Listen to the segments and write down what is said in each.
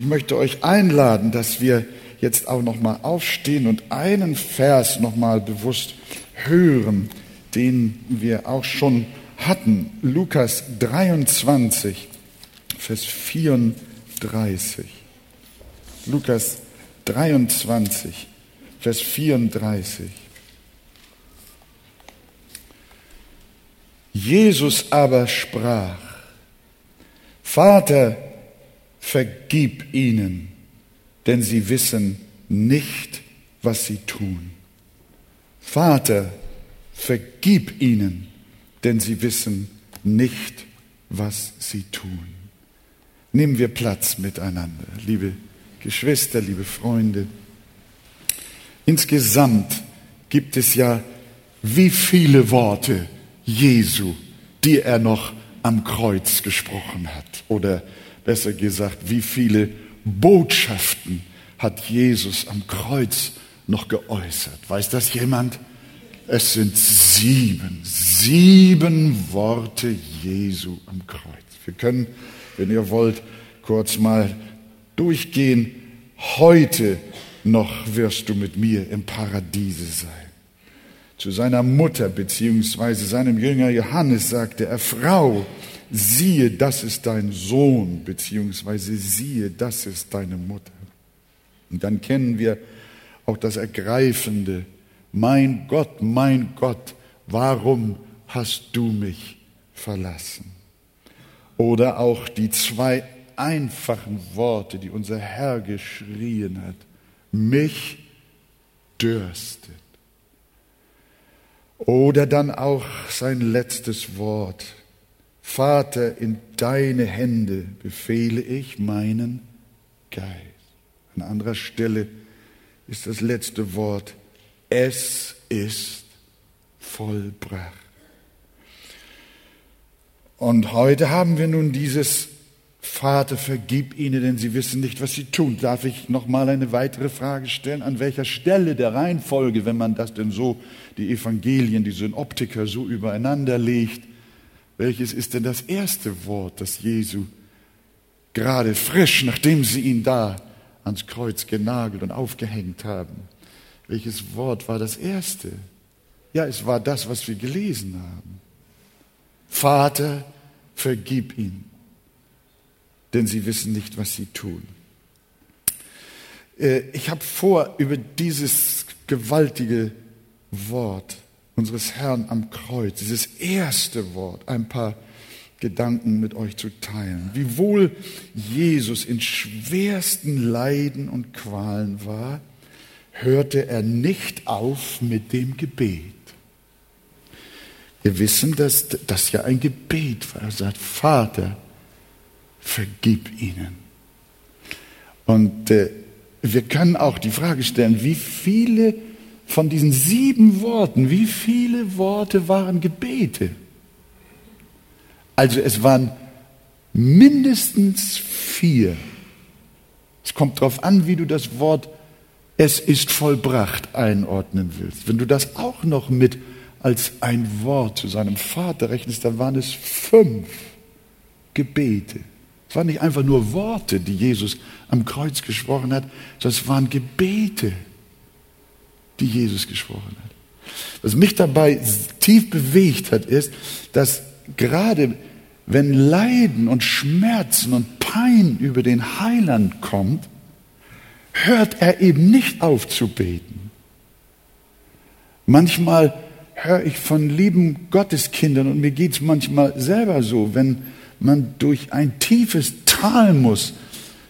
Ich möchte euch einladen, dass wir jetzt auch noch mal aufstehen und einen Vers noch mal bewusst hören, den wir auch schon hatten. Lukas 23, Vers 34. Lukas 23, Vers 34. Jesus aber sprach, Vater, vergib ihnen, denn sie wissen nicht, was sie tun. Vater, vergib ihnen, denn sie wissen nicht, was sie tun. Nehmen wir Platz miteinander, liebe Geschwister, liebe Freunde. Insgesamt gibt es ja wie viele Worte Jesu, die er noch am Kreuz gesprochen hat oder besser gesagt, wie viele Botschaften hat Jesus am Kreuz noch geäußert? Weiß das jemand? Es sind sieben, sieben Worte Jesu am Kreuz. Wir können, wenn ihr wollt, kurz mal durchgehen. Heute noch wirst du mit mir im Paradiese sein. Zu seiner Mutter beziehungsweise seinem Jünger Johannes sagte er, Frau, siehe, das ist dein Sohn, beziehungsweise siehe, das ist deine Mutter. Und dann kennen wir auch das Ergreifende, mein Gott, mein Gott, warum hast du mich verlassen? Oder auch die zwei einfachen Worte, die unser Herr geschrien hat, mich dürstet. Oder dann auch sein letztes Wort, Vater, in deine Hände befehle ich meinen Geist. An anderer Stelle ist das letzte Wort, es ist vollbracht. Und heute haben wir nun dieses Vater, vergib ihnen, denn sie wissen nicht, was sie tun. Darf ich noch mal eine weitere Frage stellen? An welcher Stelle der Reihenfolge, wenn man das denn so, die Evangelien, die Synoptiker so übereinander legt, welches ist denn das erste Wort, das Jesu gerade frisch, nachdem sie ihn da ans Kreuz genagelt und aufgehängt haben? Welches Wort war das erste? Ja, es war das, was wir gelesen haben. Vater, vergib ihn, denn sie wissen nicht, was sie tun. Äh, ich habe vor, über dieses gewaltige Wort unseres Herrn am Kreuz, dieses erste Wort, ein paar Gedanken mit euch zu teilen. Wie wohl Jesus in schwersten Leiden und Qualen war, hörte er nicht auf mit dem Gebet. Wir wissen, dass das ja ein Gebet war. Er sagt, Vater, vergib ihnen. Und äh, wir können auch die Frage stellen, wie viele von diesen sieben Worten, wie viele Worte waren Gebete? Also es waren mindestens vier. Es kommt darauf an, wie du das Wort es ist vollbracht einordnen willst. Wenn du das auch noch mit als ein Wort zu seinem Vater rechnest, dann waren es fünf Gebete. Es waren nicht einfach nur Worte, die Jesus am Kreuz gesprochen hat, sondern es waren Gebete die Jesus gesprochen hat. Was mich dabei tief bewegt hat, ist, dass gerade wenn Leiden und Schmerzen und Pein über den Heiland kommt, hört er eben nicht auf zu beten. Manchmal höre ich von lieben Gotteskindern und mir geht es manchmal selber so, wenn man durch ein tiefes Tal muss,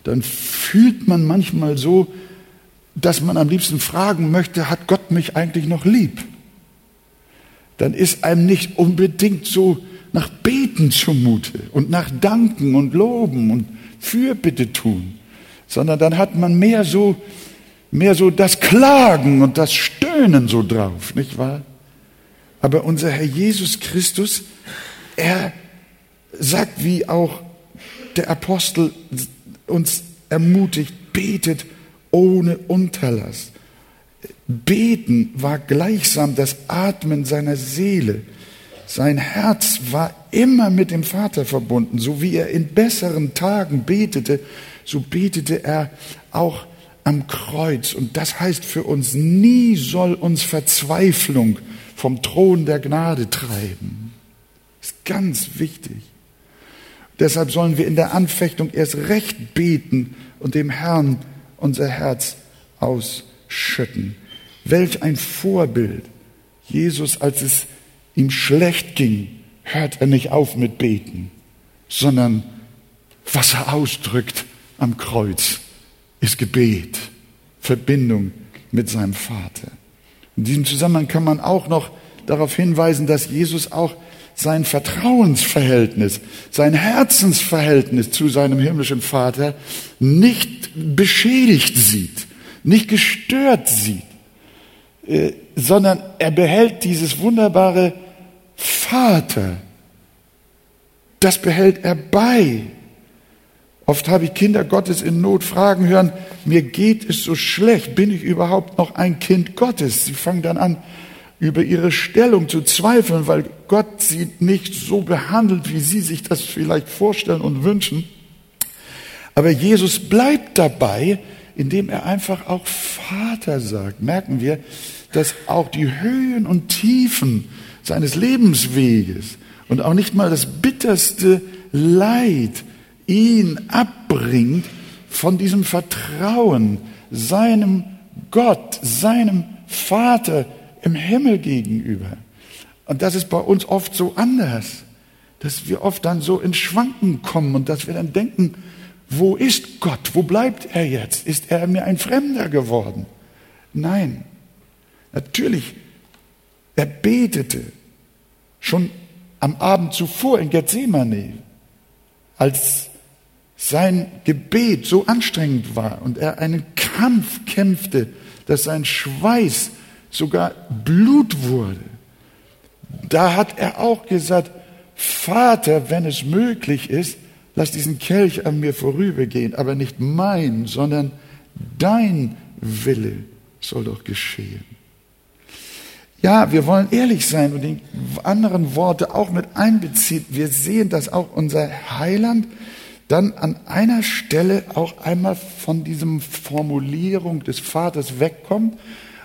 dann fühlt man manchmal so, dass man am liebsten fragen möchte, hat Gott mich eigentlich noch lieb? Dann ist einem nicht unbedingt so nach Beten zumute und nach Danken und Loben und Fürbitte tun, sondern dann hat man mehr so, mehr so das Klagen und das Stöhnen so drauf, nicht wahr? Aber unser Herr Jesus Christus, er sagt, wie auch der Apostel uns ermutigt, betet ohne Unterlass. Beten war gleichsam das Atmen seiner Seele. Sein Herz war immer mit dem Vater verbunden. So wie er in besseren Tagen betete, so betete er auch am Kreuz. Und das heißt für uns, nie soll uns Verzweiflung vom Thron der Gnade treiben. Ist ganz wichtig. Deshalb sollen wir in der Anfechtung erst recht beten und dem Herrn unser Herz ausschütten. Welch ein Vorbild. Jesus, als es ihm schlecht ging, hört er nicht auf mit Beten, sondern was er ausdrückt am Kreuz ist Gebet, Verbindung mit seinem Vater. In diesem Zusammenhang kann man auch noch darauf hinweisen, dass Jesus auch sein Vertrauensverhältnis, sein Herzensverhältnis zu seinem himmlischen Vater nicht beschädigt sieht, nicht gestört sieht, äh, sondern er behält dieses wunderbare Vater, das behält er bei. Oft habe ich Kinder Gottes in Not fragen hören, mir geht es so schlecht, bin ich überhaupt noch ein Kind Gottes? Sie fangen dann an, über ihre Stellung zu zweifeln, weil Gott sie nicht so behandelt, wie sie sich das vielleicht vorstellen und wünschen. Aber Jesus bleibt dabei, indem er einfach auch Vater sagt. Merken wir, dass auch die Höhen und Tiefen seines Lebensweges und auch nicht mal das bitterste Leid ihn abbringt von diesem Vertrauen seinem Gott, seinem Vater im Himmel gegenüber. Und das ist bei uns oft so anders, dass wir oft dann so in Schwanken kommen und dass wir dann denken, wo ist Gott? Wo bleibt er jetzt? Ist er mir ein Fremder geworden? Nein. Natürlich, er betete schon am Abend zuvor in Gethsemane, als sein Gebet so anstrengend war und er einen Kampf kämpfte, dass sein Schweiß sogar Blut wurde. Da hat er auch gesagt, Vater, wenn es möglich ist, lass diesen Kelch an mir vorübergehen, aber nicht mein, sondern dein Wille soll doch geschehen. Ja, wir wollen ehrlich sein und die anderen Worte auch mit einbeziehen. Wir sehen, dass auch unser Heiland dann an einer Stelle auch einmal von diesem Formulierung des Vaters wegkommt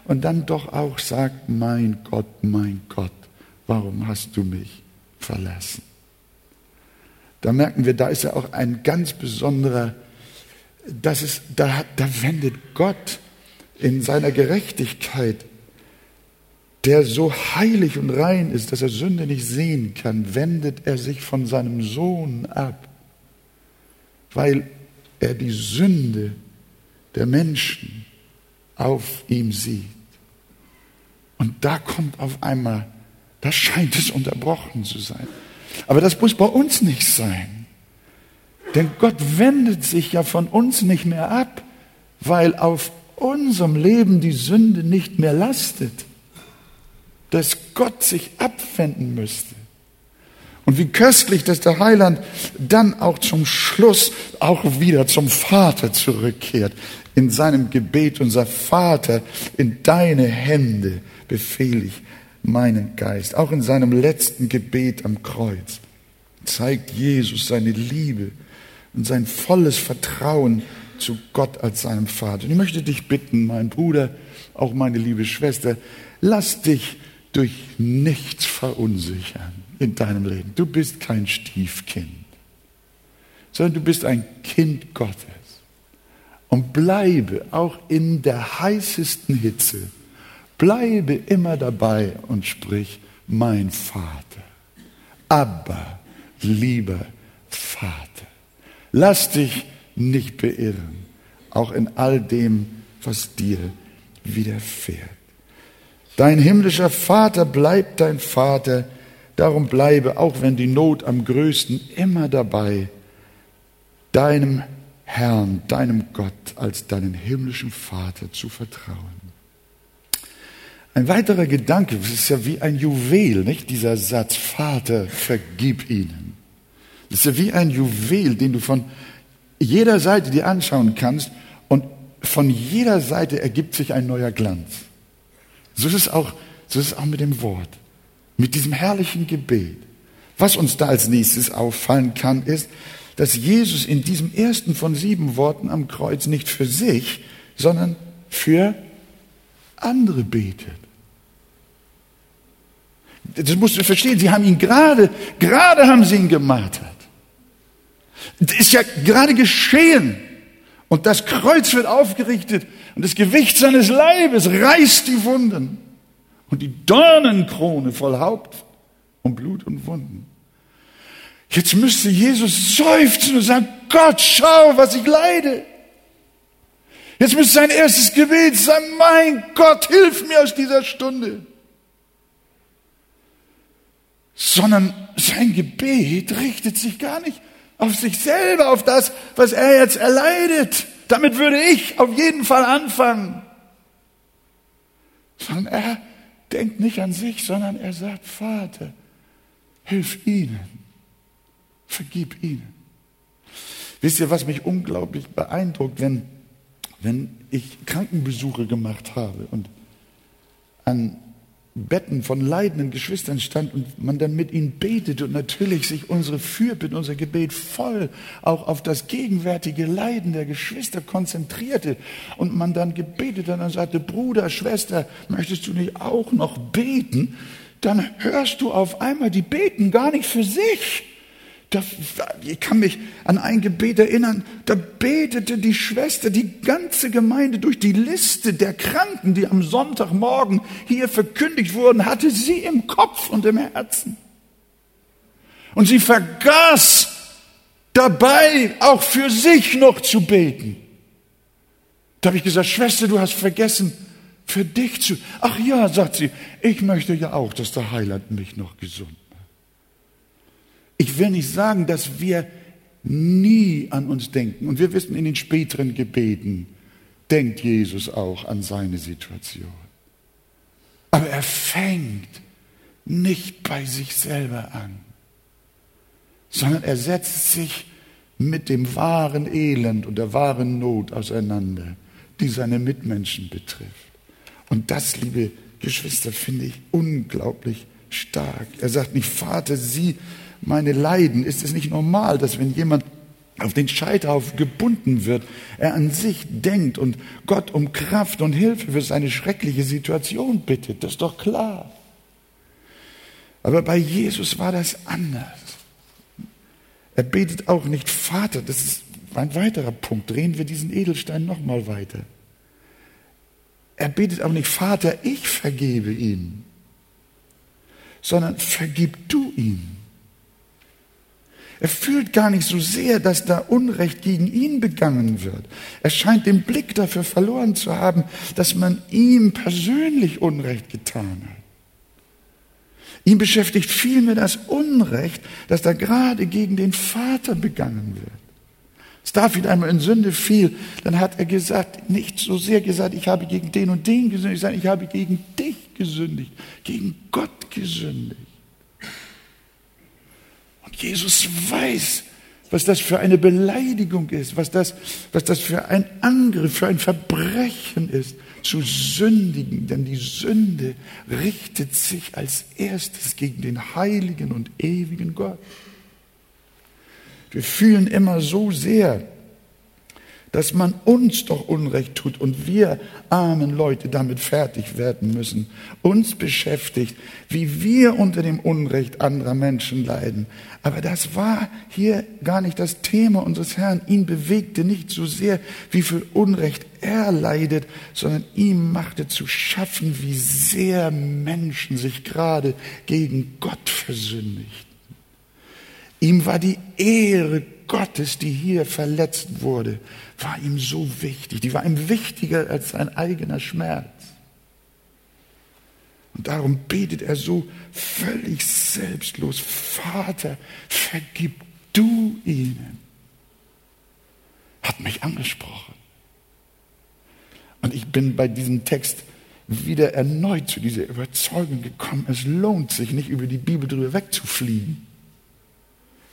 und dann doch auch sagt, mein Gott, mein Gott, warum hast du mich verlassen? Da merken wir, da ist ja auch ein ganz besonderer, das ist, da, da wendet Gott in seiner Gerechtigkeit, der so heilig und rein ist, dass er Sünde nicht sehen kann, wendet er sich von seinem Sohn ab weil er die Sünde der Menschen auf ihm sieht. Und da kommt auf einmal, da scheint es unterbrochen zu sein. Aber das muss bei uns nicht sein. Denn Gott wendet sich ja von uns nicht mehr ab, weil auf unserem Leben die Sünde nicht mehr lastet, dass Gott sich abwenden müsste. Und wie köstlich, dass der Heiland dann auch zum Schluss auch wieder zum Vater zurückkehrt. In seinem Gebet, unser Vater, in deine Hände befehle ich meinen Geist. Auch in seinem letzten Gebet am Kreuz zeigt Jesus seine Liebe und sein volles Vertrauen zu Gott als seinem Vater. Und ich möchte dich bitten, mein Bruder, auch meine liebe Schwester, lass dich durch nichts verunsichern in deinem Leben. Du bist kein Stiefkind, sondern du bist ein Kind Gottes. Und bleibe auch in der heißesten Hitze, bleibe immer dabei und sprich, mein Vater, aber lieber Vater. Lass dich nicht beirren, auch in all dem, was dir widerfährt. Dein himmlischer Vater bleibt dein Vater, Darum bleibe, auch wenn die Not am größten, immer dabei, deinem Herrn, deinem Gott als deinen himmlischen Vater zu vertrauen. Ein weiterer Gedanke, das ist ja wie ein Juwel, nicht? Dieser Satz, Vater, vergib ihnen. Das ist ja wie ein Juwel, den du von jeder Seite dir anschauen kannst und von jeder Seite ergibt sich ein neuer Glanz. So ist es auch, so ist es auch mit dem Wort mit diesem herrlichen Gebet. Was uns da als nächstes auffallen kann, ist, dass Jesus in diesem ersten von sieben Worten am Kreuz nicht für sich, sondern für andere betet. Das musst du verstehen. Sie haben ihn gerade, gerade haben sie ihn gemartert. Das ist ja gerade geschehen. Und das Kreuz wird aufgerichtet und das Gewicht seines Leibes reißt die Wunden. Und die Dornenkrone voll Haupt und Blut und Wunden. Jetzt müsste Jesus seufzen und sagen, Gott, schau, was ich leide. Jetzt müsste sein erstes Gebet sein, mein Gott, hilf mir aus dieser Stunde. Sondern sein Gebet richtet sich gar nicht auf sich selber, auf das, was er jetzt erleidet. Damit würde ich auf jeden Fall anfangen. Sondern er denkt nicht an sich, sondern er sagt, Vater, hilf ihnen, vergib ihnen. Wisst ihr, was mich unglaublich beeindruckt, wenn, wenn ich Krankenbesuche gemacht habe und an Betten von leidenden Geschwistern stand und man dann mit ihnen betete und natürlich sich unsere Fürbitte, unser Gebet voll auch auf das gegenwärtige Leiden der Geschwister konzentrierte und man dann gebetet und sagte, Bruder, Schwester, möchtest du nicht auch noch beten? Dann hörst du auf einmal, die beten gar nicht für sich ich kann mich an ein Gebet erinnern, da betete die Schwester, die ganze Gemeinde durch die Liste der Kranken, die am Sonntagmorgen hier verkündigt wurden, hatte sie im Kopf und im Herzen. Und sie vergaß dabei auch für sich noch zu beten. Da habe ich gesagt, Schwester, du hast vergessen, für dich zu. Ach ja, sagt sie, ich möchte ja auch, dass der Heiland mich noch gesund ich will nicht sagen, dass wir nie an uns denken. Und wir wissen in den späteren Gebeten, denkt Jesus auch an seine Situation. Aber er fängt nicht bei sich selber an, sondern er setzt sich mit dem wahren Elend und der wahren Not auseinander, die seine Mitmenschen betrifft. Und das, liebe Geschwister, finde ich unglaublich stark. Er sagt nicht, Vater, sieh meine Leiden? Ist es nicht normal, dass wenn jemand auf den Scheiterhaufen gebunden wird, er an sich denkt und Gott um Kraft und Hilfe für seine schreckliche Situation bittet? Das ist doch klar. Aber bei Jesus war das anders. Er betet auch nicht Vater, das ist ein weiterer Punkt. Drehen wir diesen Edelstein nochmal weiter. Er betet auch nicht Vater, ich vergebe ihn, sondern vergib du ihn. Er fühlt gar nicht so sehr, dass da Unrecht gegen ihn begangen wird. Er scheint den Blick dafür verloren zu haben, dass man ihm persönlich Unrecht getan hat. Ihn beschäftigt vielmehr das Unrecht, das da gerade gegen den Vater begangen wird. Als David einmal in Sünde fiel, dann hat er gesagt, nicht so sehr gesagt, ich habe gegen den und den gesündigt, sondern ich habe gegen dich gesündigt, gegen Gott gesündigt. Jesus weiß, was das für eine Beleidigung ist, was das, was das für ein Angriff, für ein Verbrechen ist, zu sündigen. Denn die Sünde richtet sich als erstes gegen den heiligen und ewigen Gott. Wir fühlen immer so sehr, dass man uns doch Unrecht tut und wir armen Leute damit fertig werden müssen. Uns beschäftigt, wie wir unter dem Unrecht anderer Menschen leiden. Aber das war hier gar nicht das Thema unseres Herrn. Ihn bewegte nicht so sehr, wie viel Unrecht er leidet, sondern ihm machte zu schaffen, wie sehr Menschen sich gerade gegen Gott versündigten. Ihm war die Ehre Gottes, die hier verletzt wurde, war ihm so wichtig. Die war ihm wichtiger als sein eigener Schmerz. Und darum betet er so völlig selbstlos, Vater, vergib du ihnen. Hat mich angesprochen. Und ich bin bei diesem Text wieder erneut zu dieser Überzeugung gekommen, es lohnt sich nicht über die Bibel drüber wegzufliegen,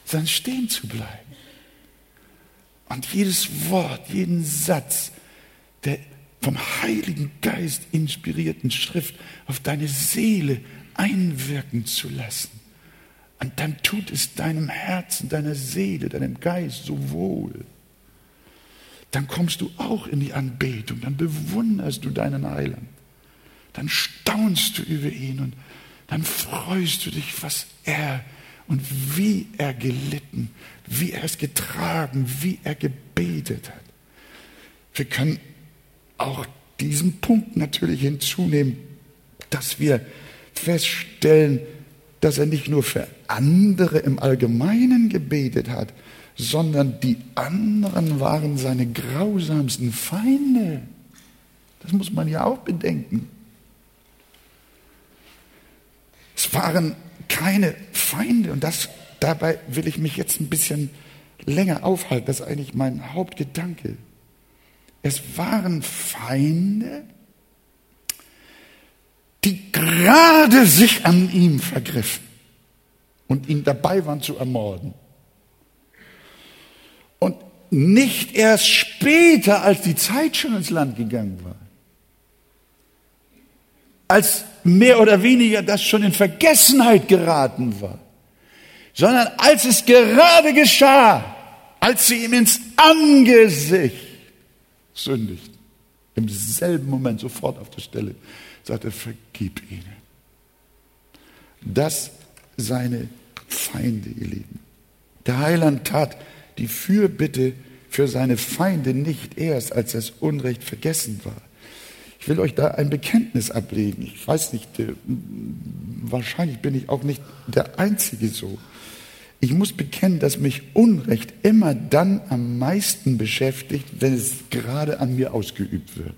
sondern stehen zu bleiben. Und jedes Wort, jeden Satz der vom Heiligen Geist inspirierten Schrift auf deine Seele einwirken zu lassen. Und dann tut es deinem Herzen, deiner Seele, deinem Geist so wohl. Dann kommst du auch in die Anbetung, dann bewunderst du deinen Heiland. Dann staunst du über ihn und dann freust du dich, was er und wie er gelitten, wie er es getragen, wie er gebetet hat. Wir können auch diesen Punkt natürlich hinzunehmen, dass wir feststellen, dass er nicht nur für andere im Allgemeinen gebetet hat, sondern die anderen waren seine grausamsten Feinde. Das muss man ja auch bedenken. Es waren keine Feinde und das, dabei will ich mich jetzt ein bisschen länger aufhalten. Das ist eigentlich mein Hauptgedanke. Es waren Feinde, die gerade sich an ihm vergriffen und ihn dabei waren zu ermorden. Und nicht erst später, als die Zeit schon ins Land gegangen war, als mehr oder weniger das schon in Vergessenheit geraten war, sondern als es gerade geschah, als sie ihm ins Angesicht sündigten, im selben Moment sofort auf der Stelle, sagte, vergib ihnen. Das seine Feinde, ihr Lieben. Der Heiland tat die Fürbitte für seine Feinde nicht erst, als das Unrecht vergessen war. Ich will euch da ein Bekenntnis ablegen. Ich weiß nicht, äh, wahrscheinlich bin ich auch nicht der Einzige so. Ich muss bekennen, dass mich Unrecht immer dann am meisten beschäftigt, wenn es gerade an mir ausgeübt wird.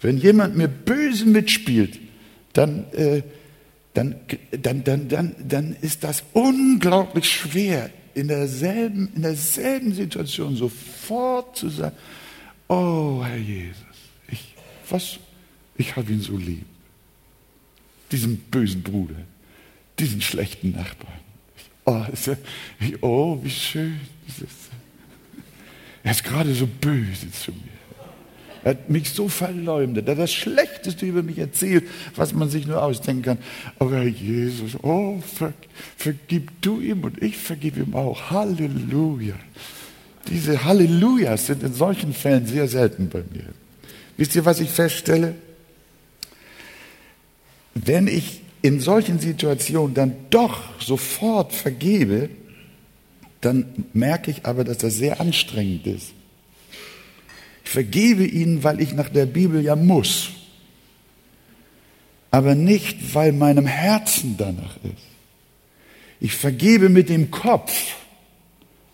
Wenn jemand mir böse mitspielt, dann, äh, dann, dann, dann, dann, dann ist das unglaublich schwer, in derselben, in derselben Situation sofort zu sagen, oh Herr Jesus, was, ich habe ihn so lieb. Diesen bösen Bruder, diesen schlechten Nachbarn. Oh, oh wie schön. Er ist gerade so böse zu mir. Er hat mich so verleumdet. Er hat das Schlechteste über mich erzählt, was man sich nur ausdenken kann. Aber Jesus, oh, ver, vergib du ihm und ich vergib ihm auch. Halleluja. Diese Hallelujahs sind in solchen Fällen sehr selten bei mir. Wisst ihr, was ich feststelle? Wenn ich in solchen Situationen dann doch sofort vergebe, dann merke ich aber, dass das sehr anstrengend ist. Ich vergebe ihnen, weil ich nach der Bibel ja muss, aber nicht, weil meinem Herzen danach ist. Ich vergebe mit dem Kopf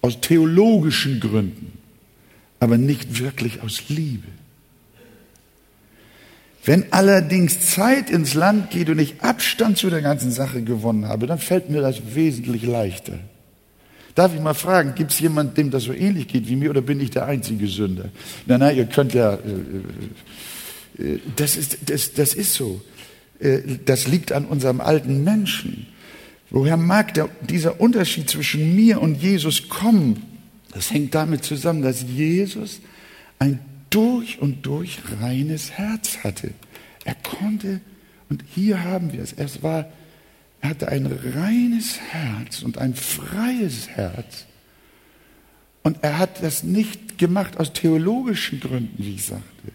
aus theologischen Gründen, aber nicht wirklich aus Liebe. Wenn allerdings Zeit ins Land geht und ich Abstand zu der ganzen Sache gewonnen habe, dann fällt mir das wesentlich leichter. Darf ich mal fragen, gibt es jemanden, dem das so ähnlich geht wie mir oder bin ich der einzige Sünder? Nein, nein, ihr könnt ja, äh, äh, das, ist, das, das ist so. Äh, das liegt an unserem alten Menschen. Woher mag der, dieser Unterschied zwischen mir und Jesus kommen? Das hängt damit zusammen, dass Jesus ein durch und durch reines Herz hatte. Er konnte, und hier haben wir es, es war er hatte ein reines Herz und ein freies Herz. Und er hat das nicht gemacht aus theologischen Gründen, wie ich sagte,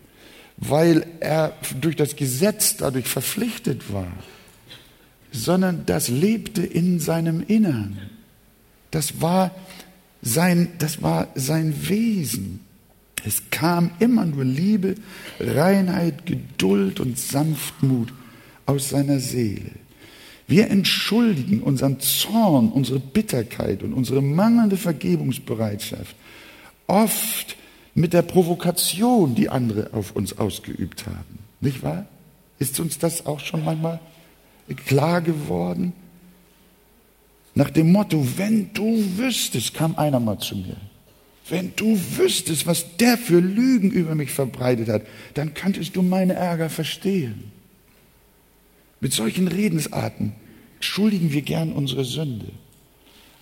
weil er durch das Gesetz dadurch verpflichtet war, sondern das lebte in seinem Innern. Das war sein, das war sein Wesen. Es kam immer nur Liebe, Reinheit, Geduld und Sanftmut aus seiner Seele. Wir entschuldigen unseren Zorn, unsere Bitterkeit und unsere mangelnde Vergebungsbereitschaft oft mit der Provokation, die andere auf uns ausgeübt haben. Nicht wahr? Ist uns das auch schon manchmal klar geworden? Nach dem Motto, wenn du wüsstest, kam einer mal zu mir, wenn du wüsstest, was der für Lügen über mich verbreitet hat, dann könntest du meine Ärger verstehen. Mit solchen Redensarten schuldigen wir gern unsere Sünde.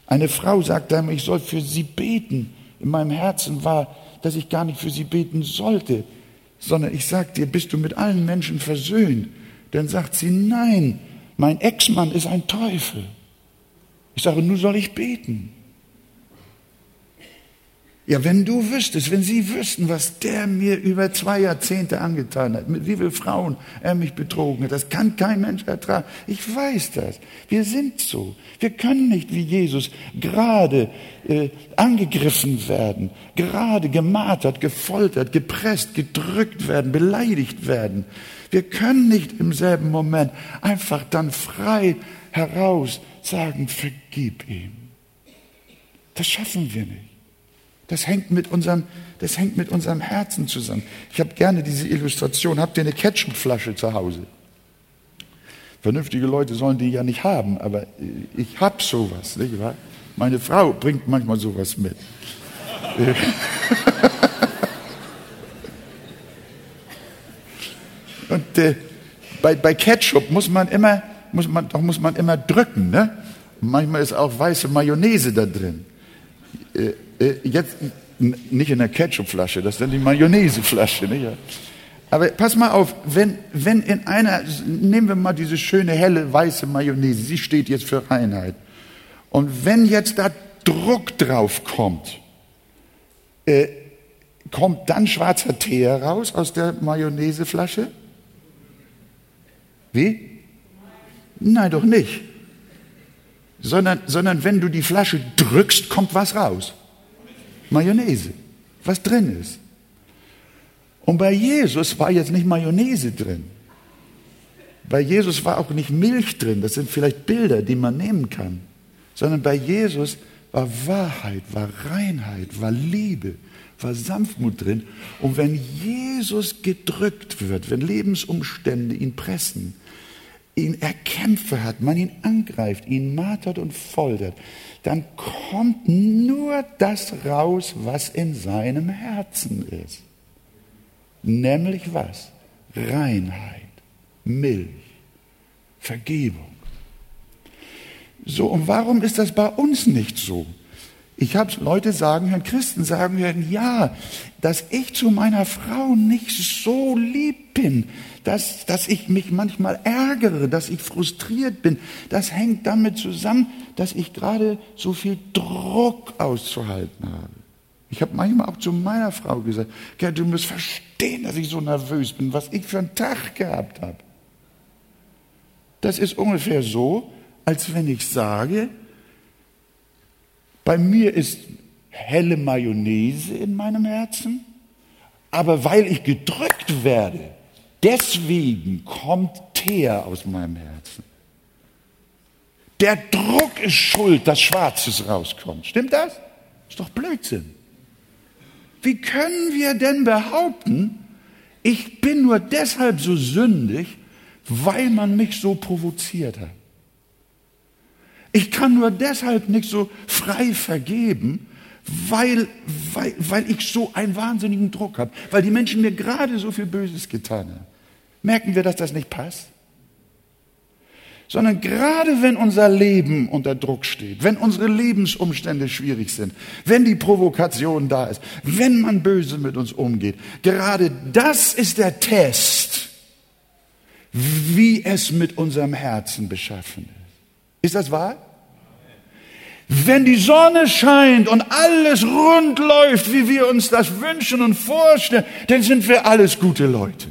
Eine Frau sagte einmal, ich soll für sie beten. In meinem Herzen war, dass ich gar nicht für sie beten sollte, sondern ich sagte ihr, bist du mit allen Menschen versöhnt? Dann sagt sie, nein, mein Ex-Mann ist ein Teufel. Ich sage, nun soll ich beten. Ja, wenn du wüsstest, wenn sie wüssten, was der mir über zwei Jahrzehnte angetan hat, mit wie vielen Frauen er mich betrogen hat, das kann kein Mensch ertragen. Ich weiß das. Wir sind so. Wir können nicht wie Jesus gerade äh, angegriffen werden, gerade gemartert, gefoltert, gepresst, gedrückt werden, beleidigt werden. Wir können nicht im selben Moment einfach dann frei heraus sagen, vergib ihm. Das schaffen wir nicht. Das hängt mit unserem, das hängt mit unserem Herzen zusammen. Ich habe gerne diese Illustration. Habt ihr eine Ketchupflasche zu Hause? Vernünftige Leute sollen die ja nicht haben, aber ich habe sowas, nicht wahr? Meine Frau bringt manchmal sowas mit. Und äh, bei, bei Ketchup muss man immer, muss man, doch muss man immer drücken, ne? manchmal ist auch weiße Mayonnaise da drin. Äh, äh, jetzt nicht in der Ketchupflasche, das ist dann die Mayonnaiseflasche. Nicht? Aber pass mal auf, wenn, wenn in einer, nehmen wir mal diese schöne helle weiße Mayonnaise, sie steht jetzt für Reinheit. Und wenn jetzt da Druck drauf kommt, äh, kommt dann schwarzer Tee heraus aus der Mayonnaiseflasche? Wie? Nein, doch nicht. Sondern, sondern wenn du die Flasche drückst, kommt was raus. Mayonnaise, was drin ist. Und bei Jesus war jetzt nicht Mayonnaise drin. Bei Jesus war auch nicht Milch drin. Das sind vielleicht Bilder, die man nehmen kann. Sondern bei Jesus war Wahrheit, war Reinheit, war Liebe, war Sanftmut drin. Und wenn Jesus gedrückt wird, wenn Lebensumstände ihn pressen, ihn erkämpfe hat, man ihn angreift, ihn martert und foltert, dann kommt nur das raus, was in seinem Herzen ist. Nämlich was? Reinheit, Milch, Vergebung. So, und warum ist das bei uns nicht so? Ich habe Leute sagen, Herrn Christen sagen werden, ja, dass ich zu meiner Frau nicht so lieb bin, dass, dass ich mich manchmal ärgere, dass ich frustriert bin, das hängt damit zusammen, dass ich gerade so viel Druck auszuhalten habe. Ich habe manchmal auch zu meiner Frau gesagt, Gerd, du musst verstehen, dass ich so nervös bin, was ich für einen Tag gehabt habe. Das ist ungefähr so, als wenn ich sage, bei mir ist helle Mayonnaise in meinem Herzen, aber weil ich gedrückt werde, deswegen kommt Teer aus meinem Herzen. Der Druck ist schuld, dass Schwarzes rauskommt. Stimmt das? Ist doch Blödsinn. Wie können wir denn behaupten, ich bin nur deshalb so sündig, weil man mich so provoziert hat? Ich kann nur deshalb nicht so frei vergeben, weil, weil, weil ich so einen wahnsinnigen Druck habe, weil die Menschen mir gerade so viel Böses getan haben. Merken wir, dass das nicht passt? Sondern gerade wenn unser Leben unter Druck steht, wenn unsere Lebensumstände schwierig sind, wenn die Provokation da ist, wenn man böse mit uns umgeht, gerade das ist der Test, wie es mit unserem Herzen beschaffen ist. Ist das wahr? Wenn die Sonne scheint und alles rund läuft, wie wir uns das wünschen und vorstellen, dann sind wir alles gute Leute.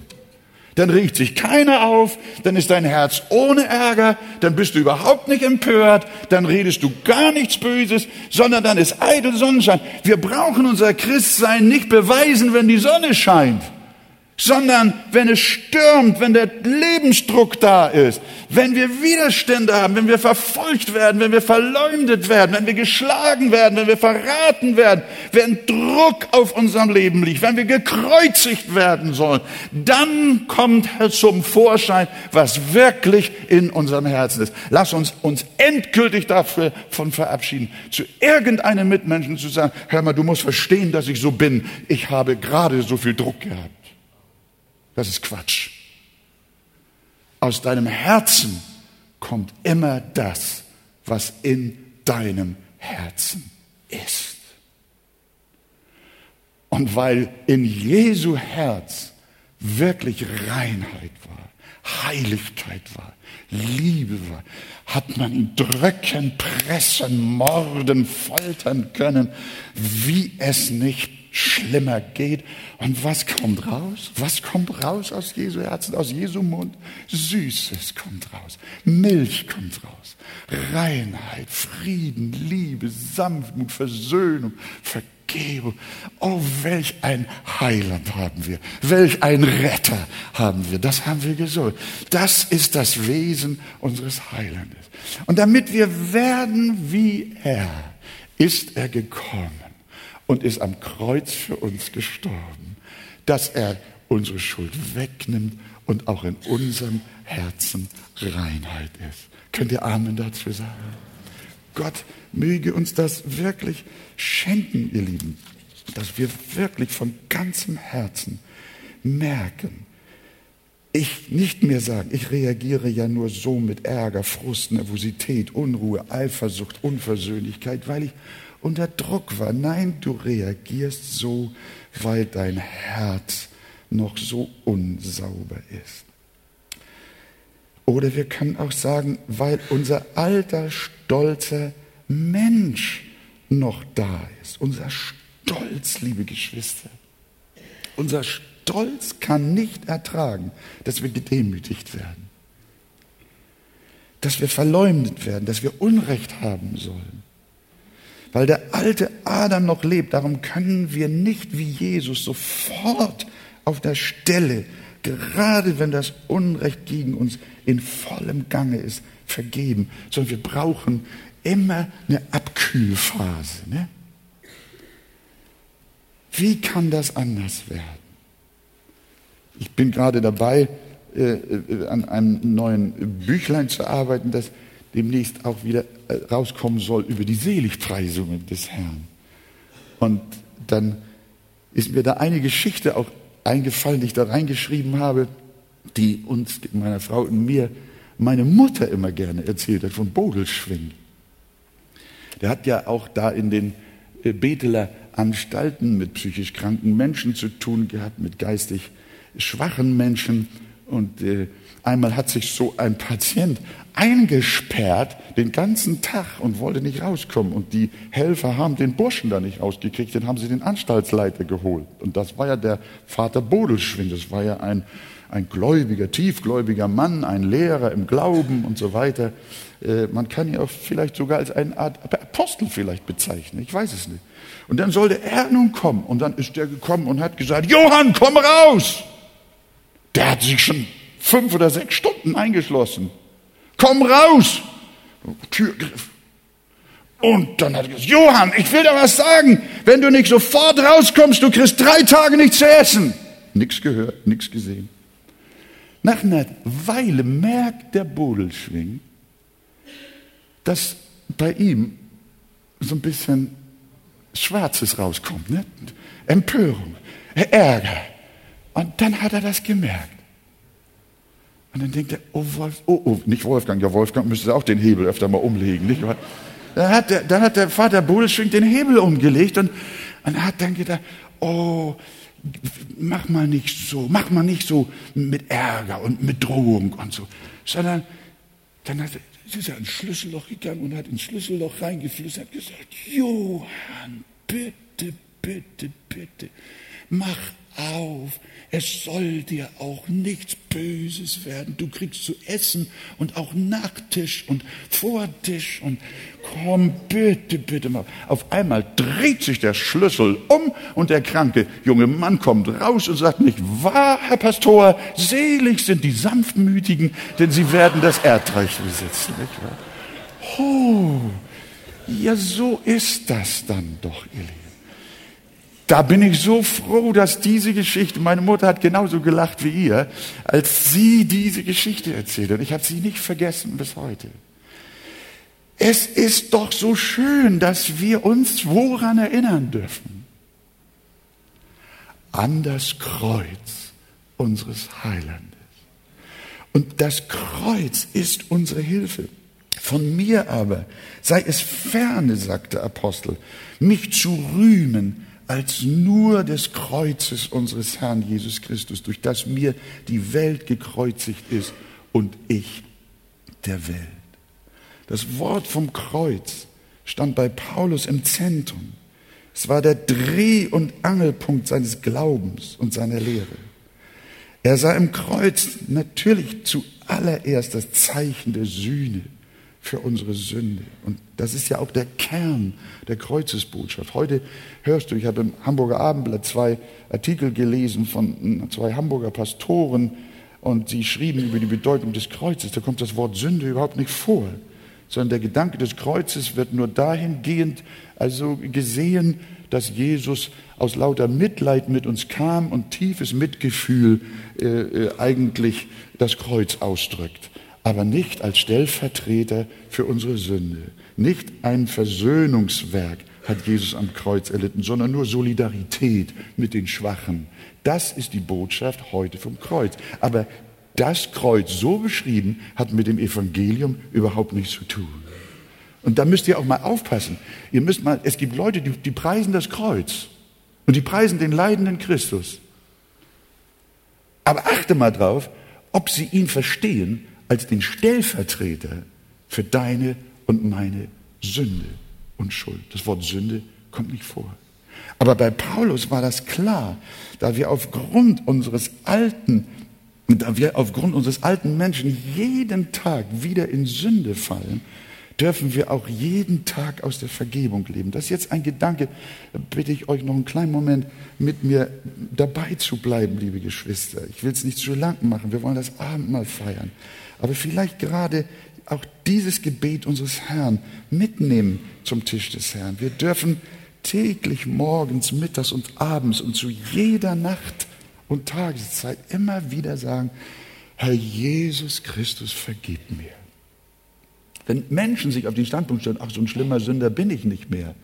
Dann regt sich keiner auf, dann ist dein Herz ohne Ärger, dann bist du überhaupt nicht empört, dann redest du gar nichts Böses, sondern dann ist eitel Sonnenschein. Wir brauchen unser Christsein nicht beweisen, wenn die Sonne scheint sondern wenn es stürmt, wenn der Lebensdruck da ist, wenn wir Widerstände haben, wenn wir verfolgt werden, wenn wir verleumdet werden, wenn wir geschlagen werden, wenn wir verraten werden, wenn Druck auf unserem Leben liegt, wenn wir gekreuzigt werden sollen, dann kommt zum Vorschein, was wirklich in unserem Herzen ist. Lass uns uns endgültig davon verabschieden, zu irgendeinem Mitmenschen zu sagen, hör mal, du musst verstehen, dass ich so bin. Ich habe gerade so viel Druck gehabt. Das ist Quatsch. Aus deinem Herzen kommt immer das, was in deinem Herzen ist. Und weil in Jesu Herz wirklich Reinheit war, Heiligkeit war, Liebe war, hat man ihn drücken, pressen, morden, foltern können, wie es nicht schlimmer geht. Und was kommt raus? Was kommt raus aus Jesu Herzen, aus Jesu Mund? Süßes kommt raus. Milch kommt raus. Reinheit, Frieden, Liebe, Sanftmut, Versöhnung, Vergebung. Oh, welch ein Heiland haben wir. Welch ein Retter haben wir. Das haben wir gesucht. Das ist das Wesen unseres Heilandes. Und damit wir werden wie er, ist er gekommen und ist am Kreuz für uns gestorben, dass er unsere Schuld wegnimmt und auch in unserem Herzen Reinheit ist. Könnt ihr Amen dazu sagen? Gott möge uns das wirklich schenken, ihr Lieben, dass wir wirklich von ganzem Herzen merken, ich nicht mehr sagen, ich reagiere ja nur so mit Ärger, Frust, Nervosität, Unruhe, Eifersucht, Unversöhnlichkeit, weil ich unter Druck war. Nein, du reagierst so, weil dein Herz noch so unsauber ist. Oder wir können auch sagen, weil unser alter, stolzer Mensch noch da ist. Unser Stolz, liebe Geschwister. Unser Stolz kann nicht ertragen, dass wir gedemütigt werden. Dass wir verleumdet werden, dass wir Unrecht haben sollen weil der alte Adam noch lebt. Darum können wir nicht wie Jesus sofort auf der Stelle, gerade wenn das Unrecht gegen uns in vollem Gange ist, vergeben, sondern wir brauchen immer eine Abkühlphase. Ne? Wie kann das anders werden? Ich bin gerade dabei, äh, äh an einem neuen Büchlein zu arbeiten, das demnächst auch wieder äh, rauskommen soll über die Seligpreisungen des Herrn. Und dann ist mir da eine Geschichte auch eingefallen, die ich da reingeschrieben habe, die uns, meiner Frau und mir, meine Mutter immer gerne erzählt hat, von Bodelschwing. Der hat ja auch da in den äh, Beteler Anstalten mit psychisch kranken Menschen zu tun gehabt, mit geistig schwachen Menschen. Und äh, einmal hat sich so ein Patient eingesperrt den ganzen Tag und wollte nicht rauskommen. Und die Helfer haben den Burschen da nicht rausgekriegt, den haben sie den Anstaltsleiter geholt. Und das war ja der Vater Bodelschwing, das war ja ein, ein gläubiger, tiefgläubiger Mann, ein Lehrer im Glauben und so weiter. Äh, man kann ihn auch vielleicht sogar als eine Art Apostel vielleicht bezeichnen, ich weiß es nicht. Und dann sollte er nun kommen und dann ist der gekommen und hat gesagt, Johann, komm raus! Der hat sich schon fünf oder sechs Stunden eingeschlossen. Komm raus! Türgriff. Und dann hat er gesagt, Johann, ich will dir was sagen. Wenn du nicht sofort rauskommst, du kriegst drei Tage nichts zu essen. Nichts gehört, nichts gesehen. Nach einer Weile merkt der Bodelschwing, dass bei ihm so ein bisschen Schwarzes rauskommt. Ne? Empörung, Ärger. Und dann hat er das gemerkt. Und dann denkt er, oh, Wolf, oh, oh, nicht Wolfgang, ja, Wolfgang müsste auch den Hebel öfter mal umlegen, nicht wahr? Dann hat der, dann hat der Vater Bullschwing den Hebel umgelegt und, und hat dann gedacht, oh, mach mal nicht so, mach mal nicht so mit Ärger und mit Drohung und so, sondern dann hat ist er ins Schlüsselloch gegangen und hat ins Schlüsselloch reingeflüstert und gesagt, Johann, bitte, bitte, bitte, mach auf, es soll dir auch nichts Böses werden. Du kriegst zu essen und auch Nachtisch und Vortisch und komm, bitte, bitte mal. Auf einmal dreht sich der Schlüssel um und der kranke junge Mann kommt raus und sagt nicht wahr, Herr Pastor, selig sind die Sanftmütigen, denn sie werden das Erdreich besitzen. Nicht wahr? Oh, ja, so ist das dann doch, ihr Lieben. Da bin ich so froh, dass diese Geschichte, meine Mutter hat genauso gelacht wie ihr, als sie diese Geschichte erzählt. Und ich habe sie nicht vergessen bis heute. Es ist doch so schön, dass wir uns woran erinnern dürfen? An das Kreuz unseres Heilandes. Und das Kreuz ist unsere Hilfe. Von mir aber sei es ferne, sagt der Apostel, mich zu rühmen als nur des Kreuzes unseres Herrn Jesus Christus, durch das mir die Welt gekreuzigt ist und ich der Welt. Das Wort vom Kreuz stand bei Paulus im Zentrum. Es war der Dreh- und Angelpunkt seines Glaubens und seiner Lehre. Er sah im Kreuz natürlich zuallererst das Zeichen der Sühne für unsere Sünde. Und das ist ja auch der Kern der Kreuzesbotschaft. Heute hörst du, ich habe im Hamburger Abendblatt zwei Artikel gelesen von zwei Hamburger Pastoren und sie schrieben über die Bedeutung des Kreuzes. Da kommt das Wort Sünde überhaupt nicht vor, sondern der Gedanke des Kreuzes wird nur dahingehend also gesehen, dass Jesus aus lauter Mitleid mit uns kam und tiefes Mitgefühl äh, äh eigentlich das Kreuz ausdrückt aber nicht als Stellvertreter für unsere Sünde. Nicht ein Versöhnungswerk hat Jesus am Kreuz erlitten, sondern nur Solidarität mit den Schwachen. Das ist die Botschaft heute vom Kreuz. Aber das Kreuz so beschrieben hat mit dem Evangelium überhaupt nichts zu tun. Und da müsst ihr auch mal aufpassen. Ihr müsst mal, es gibt Leute, die, die preisen das Kreuz und die preisen den leidenden Christus. Aber achte mal drauf, ob sie ihn verstehen als den Stellvertreter für deine und meine Sünde und Schuld. Das Wort Sünde kommt nicht vor. Aber bei Paulus war das klar, da wir aufgrund unseres alten, da wir aufgrund unseres alten Menschen jeden Tag wieder in Sünde fallen, dürfen wir auch jeden Tag aus der Vergebung leben. Das ist jetzt ein Gedanke, bitte ich euch noch einen kleinen Moment mit mir dabei zu bleiben, liebe Geschwister. Ich will es nicht zu lang machen, wir wollen das Abendmahl feiern. Aber vielleicht gerade auch dieses Gebet unseres Herrn mitnehmen zum Tisch des Herrn. Wir dürfen täglich morgens, mittags und abends und zu jeder Nacht und Tageszeit immer wieder sagen, Herr Jesus Christus, vergib mir. Wenn Menschen sich auf den Standpunkt stellen, ach, so ein schlimmer Sünder bin ich nicht mehr,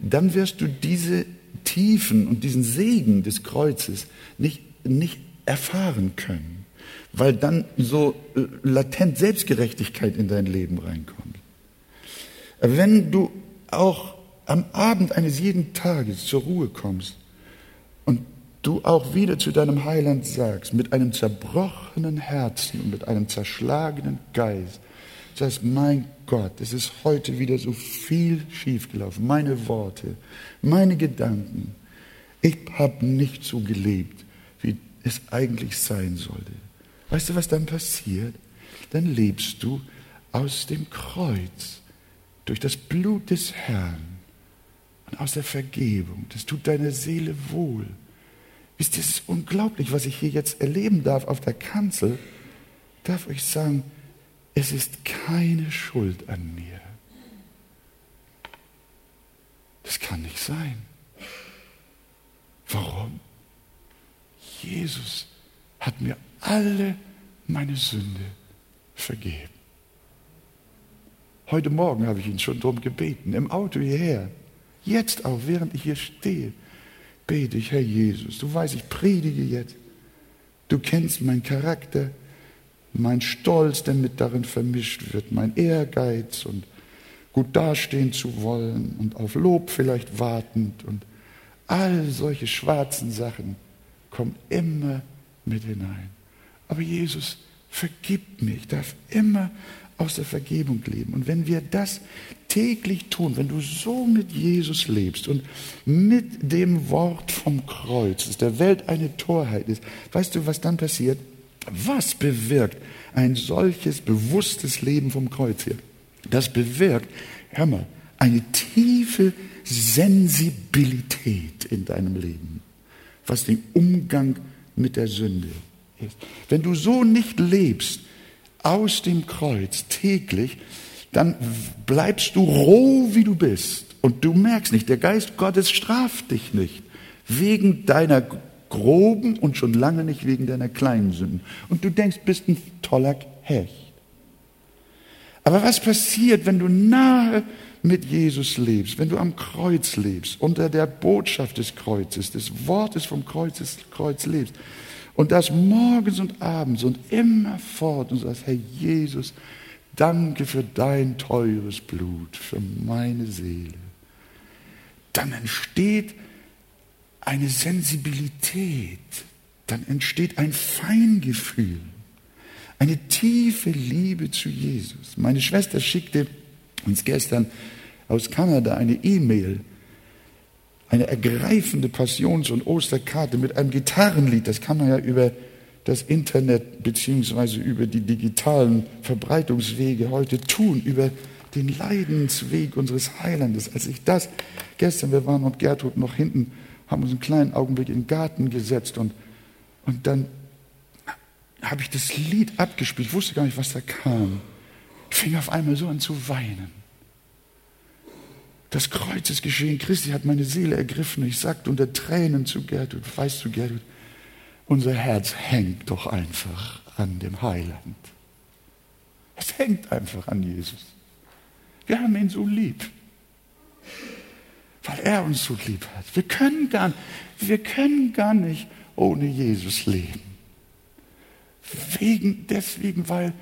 dann wirst du diese Tiefen und diesen Segen des Kreuzes nicht, nicht erfahren können weil dann so äh, latent Selbstgerechtigkeit in dein Leben reinkommt. Wenn du auch am Abend eines jeden Tages zur Ruhe kommst und du auch wieder zu deinem Heiland sagst, mit einem zerbrochenen Herzen und mit einem zerschlagenen Geist, sagst, mein Gott, es ist heute wieder so viel schiefgelaufen, meine Worte, meine Gedanken, ich habe nicht so gelebt, wie es eigentlich sein sollte. Weißt du, was dann passiert? Dann lebst du aus dem Kreuz, durch das Blut des Herrn und aus der Vergebung. Das tut deiner Seele wohl. Wisst ihr, es ist unglaublich, was ich hier jetzt erleben darf auf der Kanzel. Ich darf euch sagen, es ist keine Schuld an mir. Das kann nicht sein. Warum? Jesus hat mir alle meine Sünde vergeben. Heute Morgen habe ich ihn schon darum gebeten, im Auto hierher. Jetzt auch, während ich hier stehe, bete ich, Herr Jesus, du weißt, ich predige jetzt. Du kennst meinen Charakter, mein Stolz, der mit darin vermischt wird, mein Ehrgeiz und gut dastehen zu wollen und auf Lob vielleicht wartend und all solche schwarzen Sachen kommen immer mit hinein. Aber Jesus, vergib mir. Ich darf immer aus der Vergebung leben. Und wenn wir das täglich tun, wenn du so mit Jesus lebst und mit dem Wort vom Kreuz, dass der Welt eine Torheit ist, weißt du, was dann passiert? Was bewirkt ein solches bewusstes Leben vom Kreuz hier? Das bewirkt, hör mal, eine tiefe Sensibilität in deinem Leben, was den Umgang mit der Sünde ist. Wenn du so nicht lebst aus dem Kreuz täglich, dann bleibst du roh, wie du bist. Und du merkst nicht, der Geist Gottes straft dich nicht wegen deiner groben und schon lange nicht wegen deiner kleinen Sünden. Und du denkst, bist ein toller Hecht. Aber was passiert, wenn du nahe mit Jesus lebst, wenn du am Kreuz lebst, unter der Botschaft des Kreuzes, des Wortes vom Kreuzes, Kreuz lebst? Und das morgens und abends und immerfort und sagst, Herr Jesus, danke für dein teures Blut, für meine Seele. Dann entsteht eine Sensibilität, dann entsteht ein Feingefühl, eine tiefe Liebe zu Jesus. Meine Schwester schickte uns gestern aus Kanada eine E-Mail, eine ergreifende Passions- und Osterkarte mit einem Gitarrenlied. Das kann man ja über das Internet beziehungsweise über die digitalen Verbreitungswege heute tun, über den Leidensweg unseres Heilandes. Als ich das gestern, wir waren und Gertrud noch hinten, haben uns einen kleinen Augenblick in den Garten gesetzt und, und dann habe ich das Lied abgespielt. Ich wusste gar nicht, was da kam. Ich fing auf einmal so an zu weinen. Das Kreuzesgeschehen Christi hat meine Seele ergriffen. Ich sagte unter Tränen zu Gertrud, weißt du, Gertrud, unser Herz hängt doch einfach an dem Heiland. Es hängt einfach an Jesus. Wir haben ihn so lieb, weil er uns so lieb hat. Wir können gar, wir können gar nicht ohne Jesus leben. Wegen, deswegen, weil,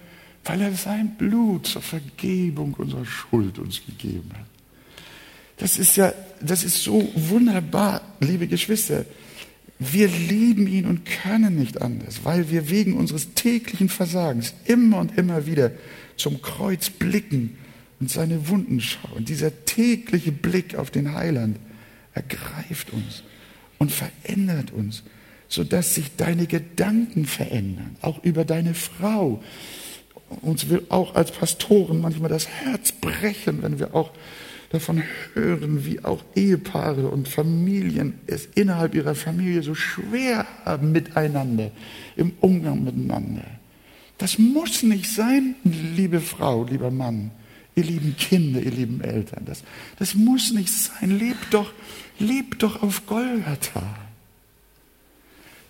weil er sein Blut zur Vergebung unserer Schuld uns gegeben hat. Das ist ja, das ist so wunderbar, liebe Geschwister. Wir lieben ihn und können nicht anders, weil wir wegen unseres täglichen Versagens immer und immer wieder zum Kreuz blicken und seine Wunden schauen. Dieser tägliche Blick auf den Heiland ergreift uns und verändert uns, sodass sich deine Gedanken verändern, auch über deine Frau. Uns will auch als Pastoren manchmal das Herz brechen, wenn wir auch davon hören, wie auch Ehepaare und Familien es innerhalb ihrer Familie so schwer haben miteinander, im Umgang miteinander. Das muss nicht sein, liebe Frau, lieber Mann, ihr lieben Kinder, ihr lieben Eltern. Das, das muss nicht sein. Lebt doch, lebt doch auf Golgatha.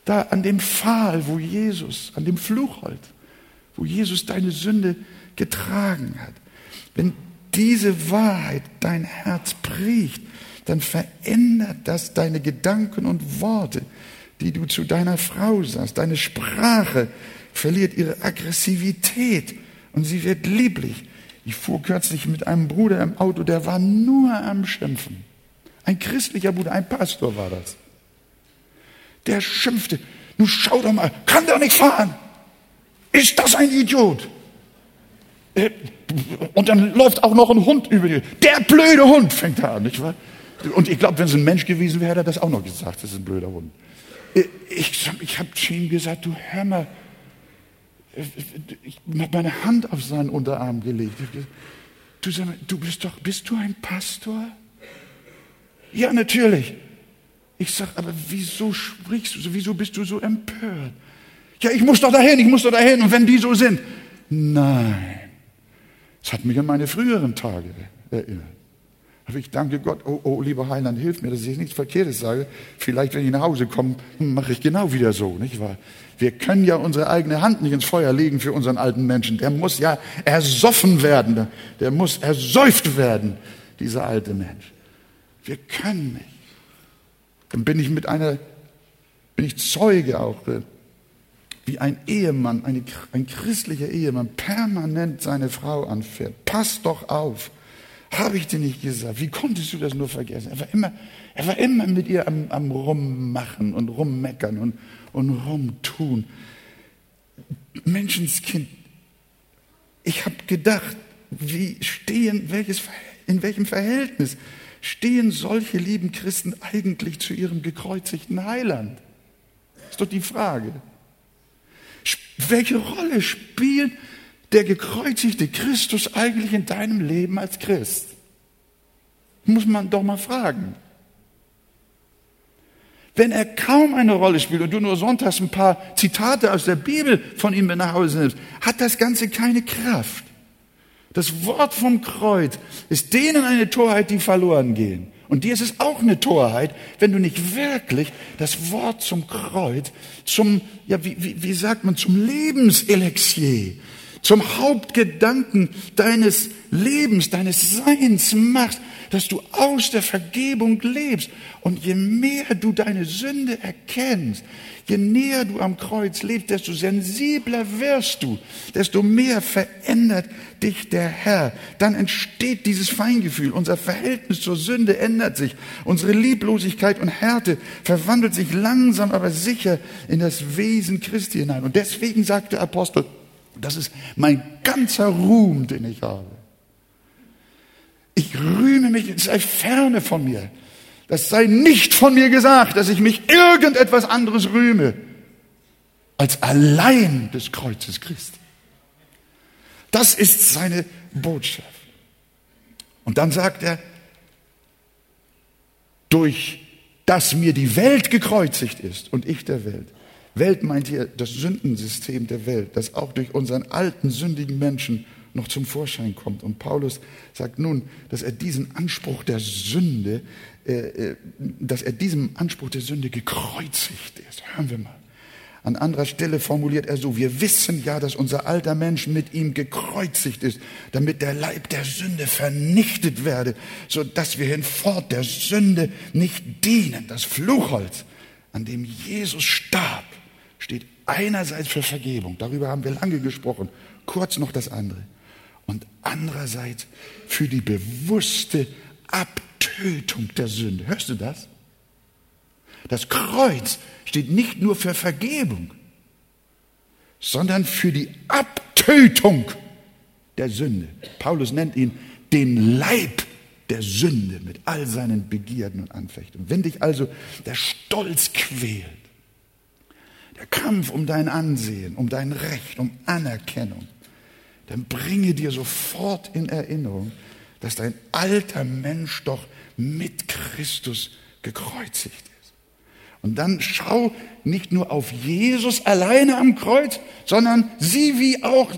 Da an dem Pfahl, wo Jesus, an dem Fluchholz, wo Jesus deine Sünde getragen hat. Wenn diese Wahrheit dein Herz prägt, dann verändert das deine Gedanken und Worte, die du zu deiner Frau sagst. Deine Sprache verliert ihre Aggressivität und sie wird lieblich. Ich fuhr kürzlich mit einem Bruder im Auto, der war nur am Schimpfen. Ein christlicher Bruder, ein Pastor war das. Der schimpfte. Nun schau doch mal, kann der nicht fahren? Ist das ein Idiot? Äh, und dann läuft auch noch ein Hund über die. Der blöde Hund fängt er an, nicht wahr? Und ich glaube, wenn es ein Mensch gewesen wäre, hätte er das auch noch gesagt, das ist ein blöder Hund. Äh, ich, ich habe zu ihm gesagt, du hör mal, äh, ich habe meine Hand auf seinen Unterarm gelegt. Du, sag mal, du bist doch, bist du ein Pastor? Ja, natürlich. Ich sage, aber wieso sprichst du so, wieso bist du so empört? Ja, ich muss doch dahin, ich muss doch dahin. Und wenn die so sind, nein. Das hat mich an meine früheren Tage erinnert. Aber ich danke Gott, oh, oh, lieber Heiland, hilf mir, dass ich nichts Verkehrtes sage. Vielleicht, wenn ich nach Hause komme, mache ich genau wieder so, nicht wahr? Wir können ja unsere eigene Hand nicht ins Feuer legen für unseren alten Menschen. Der muss ja ersoffen werden. Der muss ersäuft werden, dieser alte Mensch. Wir können nicht. Dann bin ich mit einer, bin ich Zeuge auch äh, wie ein Ehemann, eine, ein christlicher Ehemann permanent seine Frau anfährt. Pass doch auf. Habe ich dir nicht gesagt? Wie konntest du das nur vergessen? Er war immer, er war immer mit ihr am, am Rummachen und Rummeckern und, und Rumtun. Menschenskind, ich habe gedacht, wie stehen, welches, in welchem Verhältnis stehen solche lieben Christen eigentlich zu ihrem gekreuzigten Heiland? Ist doch die Frage. Welche Rolle spielt der gekreuzigte Christus eigentlich in deinem Leben als Christ? Muss man doch mal fragen. Wenn er kaum eine Rolle spielt und du nur sonntags ein paar Zitate aus der Bibel von ihm nach Hause nimmst, hat das Ganze keine Kraft. Das Wort vom Kreuz ist denen eine Torheit, die verloren gehen. Und dir ist es auch eine Torheit, wenn du nicht wirklich das Wort zum Kreuz, zum, ja, wie, wie, wie sagt man, zum Lebenselixier, zum Hauptgedanken deines Lebens, deines Seins machst, dass du aus der Vergebung lebst. Und je mehr du deine Sünde erkennst, je näher du am Kreuz lebst, desto sensibler wirst du, desto mehr verändert dich der Herr. Dann entsteht dieses Feingefühl. Unser Verhältnis zur Sünde ändert sich. Unsere Lieblosigkeit und Härte verwandelt sich langsam, aber sicher in das Wesen Christi hinein. Und deswegen sagt der Apostel, das ist mein ganzer Ruhm, den ich habe. Ich rühme mich, es sei ferne von mir. Das sei nicht von mir gesagt, dass ich mich irgendetwas anderes rühme, als allein des Kreuzes Christi. Das ist seine Botschaft. Und dann sagt er, durch das mir die Welt gekreuzigt ist und ich der Welt. Welt meint hier das Sündensystem der Welt, das auch durch unseren alten sündigen Menschen noch zum Vorschein kommt. Und Paulus sagt nun, dass er diesen Anspruch der Sünde, äh, äh, dass er diesem Anspruch der Sünde gekreuzigt ist. Hören wir mal. An anderer Stelle formuliert er so, wir wissen ja, dass unser alter Mensch mit ihm gekreuzigt ist, damit der Leib der Sünde vernichtet werde, so dass wir hinfort der Sünde nicht dienen. Das Fluchholz, an dem Jesus starb, steht einerseits für Vergebung, darüber haben wir lange gesprochen, kurz noch das andere und andererseits für die bewusste Abtötung der Sünde. Hörst du das? Das Kreuz steht nicht nur für Vergebung, sondern für die Abtötung der Sünde. Paulus nennt ihn den Leib der Sünde mit all seinen Begierden und Anfechtungen. Wenn dich also der Stolz quält, der Kampf um dein Ansehen, um dein Recht, um Anerkennung, dann bringe dir sofort in Erinnerung, dass dein alter Mensch doch mit Christus gekreuzigt ist. Und dann schau nicht nur auf Jesus alleine am Kreuz, sondern sieh, wie auch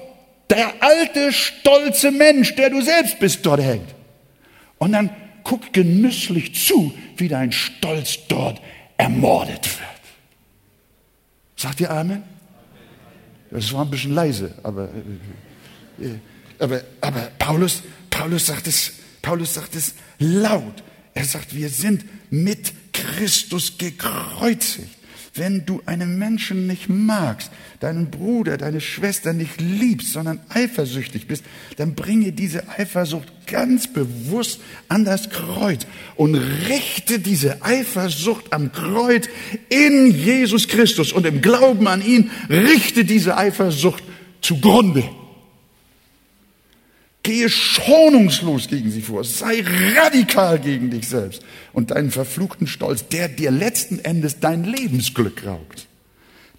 der alte, stolze Mensch, der du selbst bist, dort hängt. Und dann guck genüsslich zu, wie dein Stolz dort ermordet wird. Sagt ihr Amen? Das war ein bisschen leise, aber äh, aber, aber Paulus, Paulus sagt es, Paulus sagt es laut. Er sagt, wir sind mit Christus gekreuzigt. Wenn du einen Menschen nicht magst, deinen Bruder, deine Schwester nicht liebst, sondern eifersüchtig bist, dann bringe diese Eifersucht ganz bewusst an das Kreuz und richte diese Eifersucht am Kreuz in Jesus Christus und im Glauben an ihn richte diese Eifersucht zugrunde. Gehe schonungslos gegen sie vor. Sei radikal gegen dich selbst und deinen verfluchten Stolz, der dir letzten Endes dein Lebensglück raubt.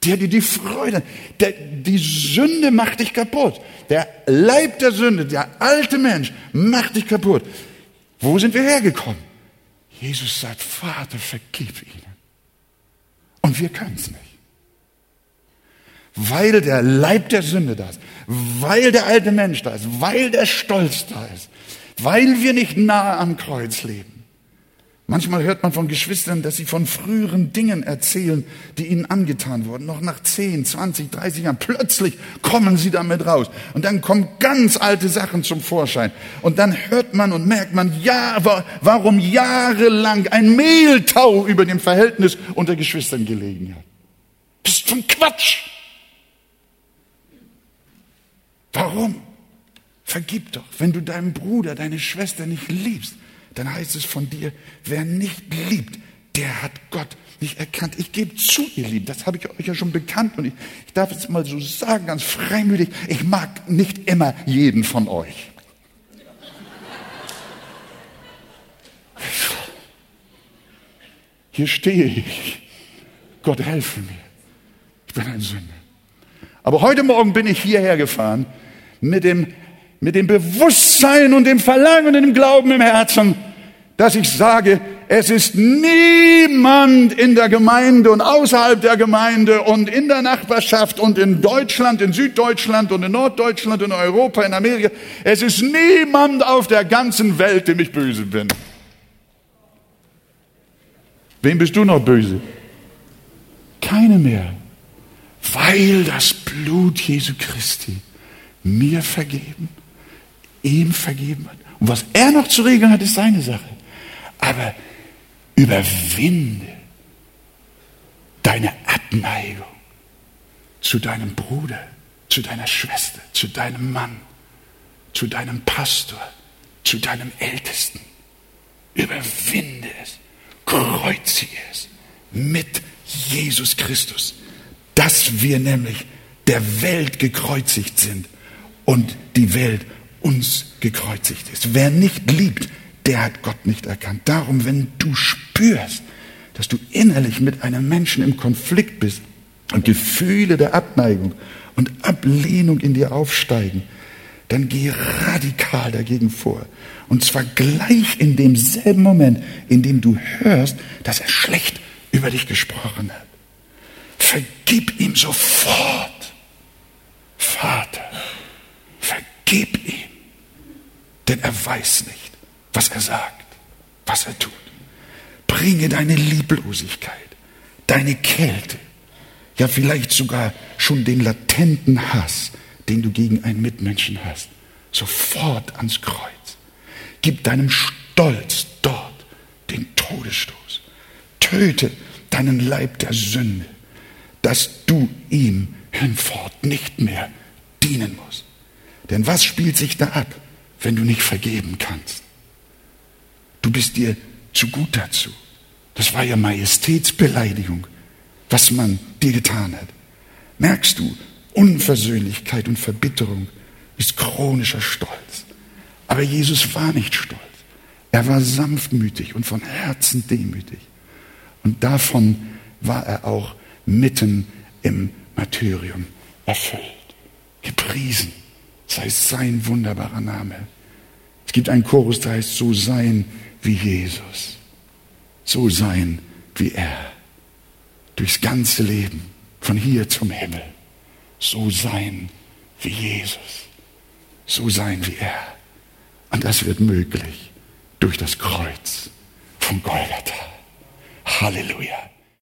Der dir die Freude, der, die Sünde macht dich kaputt. Der Leib der Sünde, der alte Mensch macht dich kaputt. Wo sind wir hergekommen? Jesus sagt, Vater, vergib ihnen. Und wir können es nicht weil der Leib der Sünde da ist, weil der alte Mensch da ist, weil der Stolz da ist, weil wir nicht nahe am Kreuz leben. Manchmal hört man von Geschwistern, dass sie von früheren Dingen erzählen, die ihnen angetan wurden. Noch nach 10, 20, 30 Jahren. Plötzlich kommen sie damit raus. Und dann kommen ganz alte Sachen zum Vorschein. Und dann hört man und merkt man, ja, warum jahrelang ein Mehltau über dem Verhältnis unter Geschwistern gelegen hat. Das ist zum Quatsch. Warum? Vergib doch. Wenn du deinen Bruder, deine Schwester nicht liebst, dann heißt es von dir, wer nicht liebt, der hat Gott nicht erkannt. Ich gebe zu, ihr Lieben, das habe ich euch ja schon bekannt und ich, ich darf es mal so sagen, ganz freimütig, ich mag nicht immer jeden von euch. Hier stehe ich. Gott helfe mir. Ich bin ein Sünder. Aber heute Morgen bin ich hierher gefahren mit dem, mit dem Bewusstsein und dem Verlangen und dem Glauben im Herzen, dass ich sage, es ist niemand in der Gemeinde und außerhalb der Gemeinde und in der Nachbarschaft und in Deutschland, in Süddeutschland und in Norddeutschland, in Europa, in Amerika. Es ist niemand auf der ganzen Welt, dem ich böse bin. Wem bist du noch böse? Keine mehr. Weil das Blut Jesu Christi mir vergeben, ihm vergeben hat. Und was er noch zu regeln hat, ist seine Sache. Aber überwinde deine Abneigung zu deinem Bruder, zu deiner Schwester, zu deinem Mann, zu deinem Pastor, zu deinem Ältesten. Überwinde es, kreuzige es mit Jesus Christus, dass wir nämlich der Welt gekreuzigt sind und die Welt uns gekreuzigt ist. Wer nicht liebt, der hat Gott nicht erkannt. Darum, wenn du spürst, dass du innerlich mit einem Menschen im Konflikt bist und Gefühle der Abneigung und Ablehnung in dir aufsteigen, dann geh radikal dagegen vor. Und zwar gleich in demselben Moment, in dem du hörst, dass er schlecht über dich gesprochen hat. Vergib ihm sofort. Vater, vergib ihm. Denn er weiß nicht, was er sagt, was er tut. Bringe deine Lieblosigkeit, deine Kälte, ja vielleicht sogar schon den latenten Hass, den du gegen einen Mitmenschen hast, sofort ans Kreuz. Gib deinem Stolz dort den Todesstoß. Töte deinen Leib der Sünde, dass du ihm hinfort nicht mehr dienen musst. Denn was spielt sich da ab, wenn du nicht vergeben kannst? Du bist dir zu gut dazu. Das war ja Majestätsbeleidigung, was man dir getan hat. Merkst du, Unversöhnlichkeit und Verbitterung ist chronischer Stolz. Aber Jesus war nicht stolz. Er war sanftmütig und von Herzen demütig. Und davon war er auch mitten im Martyrium erfüllt. Gepriesen sei sein wunderbarer Name. Es gibt einen Chorus, der heißt, so sein wie Jesus. So sein wie er. Durchs ganze Leben, von hier zum Himmel. So sein wie Jesus. So sein wie er. Und das wird möglich durch das Kreuz von Golgatha. Halleluja.